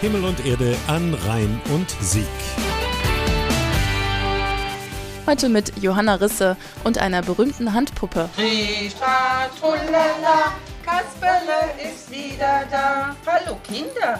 Himmel und Erde an Rhein und Sieg. Heute mit Johanna Risse und einer berühmten Handpuppe. Trisha, trulala, Kasperle ist wieder da. Hallo Kinder.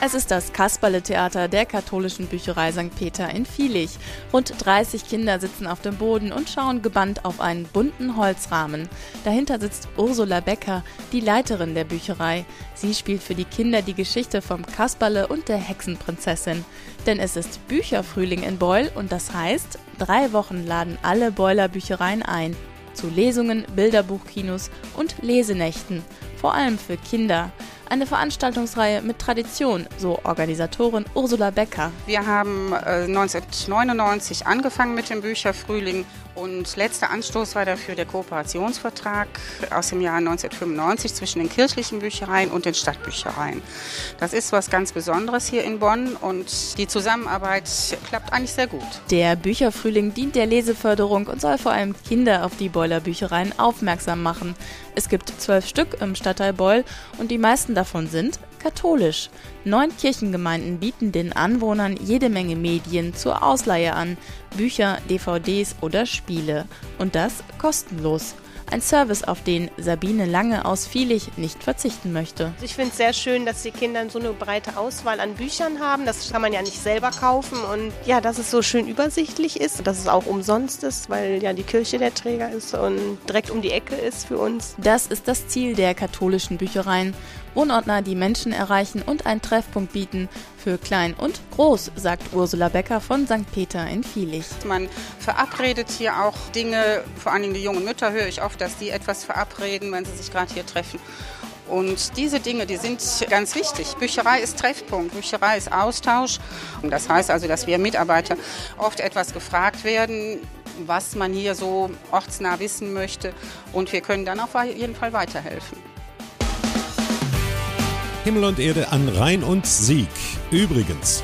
Es ist das Kasperle-Theater der katholischen Bücherei St. Peter in Vielig. Rund 30 Kinder sitzen auf dem Boden und schauen gebannt auf einen bunten Holzrahmen. Dahinter sitzt Ursula Becker, die Leiterin der Bücherei. Sie spielt für die Kinder die Geschichte vom Kasperle und der Hexenprinzessin. Denn es ist Bücherfrühling in Beul und das heißt, drei Wochen laden alle Beuler Büchereien ein. Zu Lesungen, Bilderbuchkinos und Lesenächten. Vor allem für Kinder. Eine Veranstaltungsreihe mit Tradition, so Organisatorin Ursula Becker. Wir haben äh, 1999 angefangen mit dem Bücherfrühling und letzter Anstoß war dafür der Kooperationsvertrag aus dem Jahr 1995 zwischen den kirchlichen Büchereien und den Stadtbüchereien. Das ist was ganz Besonderes hier in Bonn und die Zusammenarbeit klappt eigentlich sehr gut. Der Bücherfrühling dient der Leseförderung und soll vor allem Kinder auf die Beuler Büchereien aufmerksam machen. Es gibt zwölf Stück im Stadtteil Beul und die meisten davon sind katholisch. Neun Kirchengemeinden bieten den Anwohnern jede Menge Medien zur Ausleihe an, Bücher, DVDs oder Spiele. Und das kostenlos. Ein Service, auf den Sabine Lange aus Vielig nicht verzichten möchte. Ich finde es sehr schön, dass die Kinder so eine breite Auswahl an Büchern haben. Das kann man ja nicht selber kaufen. Und ja, dass es so schön übersichtlich ist, dass es auch umsonst ist, weil ja die Kirche der Träger ist und direkt um die Ecke ist für uns. Das ist das Ziel der katholischen Büchereien. Wohnordner, die Menschen erreichen und einen Treffpunkt bieten für klein und groß, sagt Ursula Becker von St. Peter in Vielig. Man verabredet hier auch Dinge, vor allen Dingen die jungen Mütter höre ich oft, dass die etwas verabreden, wenn sie sich gerade hier treffen. Und diese Dinge, die sind ganz wichtig. Bücherei ist Treffpunkt, Bücherei ist Austausch. Und das heißt also, dass wir Mitarbeiter oft etwas gefragt werden, was man hier so ortsnah wissen möchte. Und wir können dann auf jeden Fall weiterhelfen. Himmel und Erde an Rhein und Sieg. Übrigens.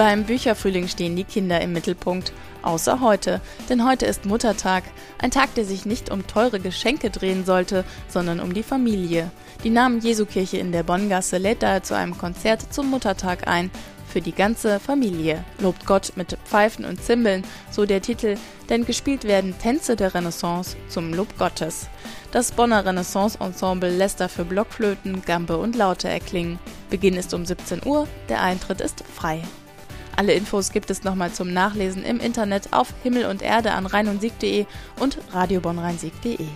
Beim Bücherfrühling stehen die Kinder im Mittelpunkt. Außer heute, denn heute ist Muttertag. Ein Tag, der sich nicht um teure Geschenke drehen sollte, sondern um die Familie. Die Namen Jesu Kirche in der Bonngasse lädt daher zu einem Konzert zum Muttertag ein. Für die ganze Familie. Lobt Gott mit Pfeifen und Zimbeln, so der Titel, denn gespielt werden Tänze der Renaissance zum Lob Gottes. Das Bonner Renaissance-Ensemble lässt dafür Blockflöten, Gambe und Laute erklingen. Beginn ist um 17 Uhr, der Eintritt ist frei. Alle Infos gibt es nochmal zum Nachlesen im Internet auf Himmel und Erde an rheinundsieg.de und radiobonnrheinsieg.de.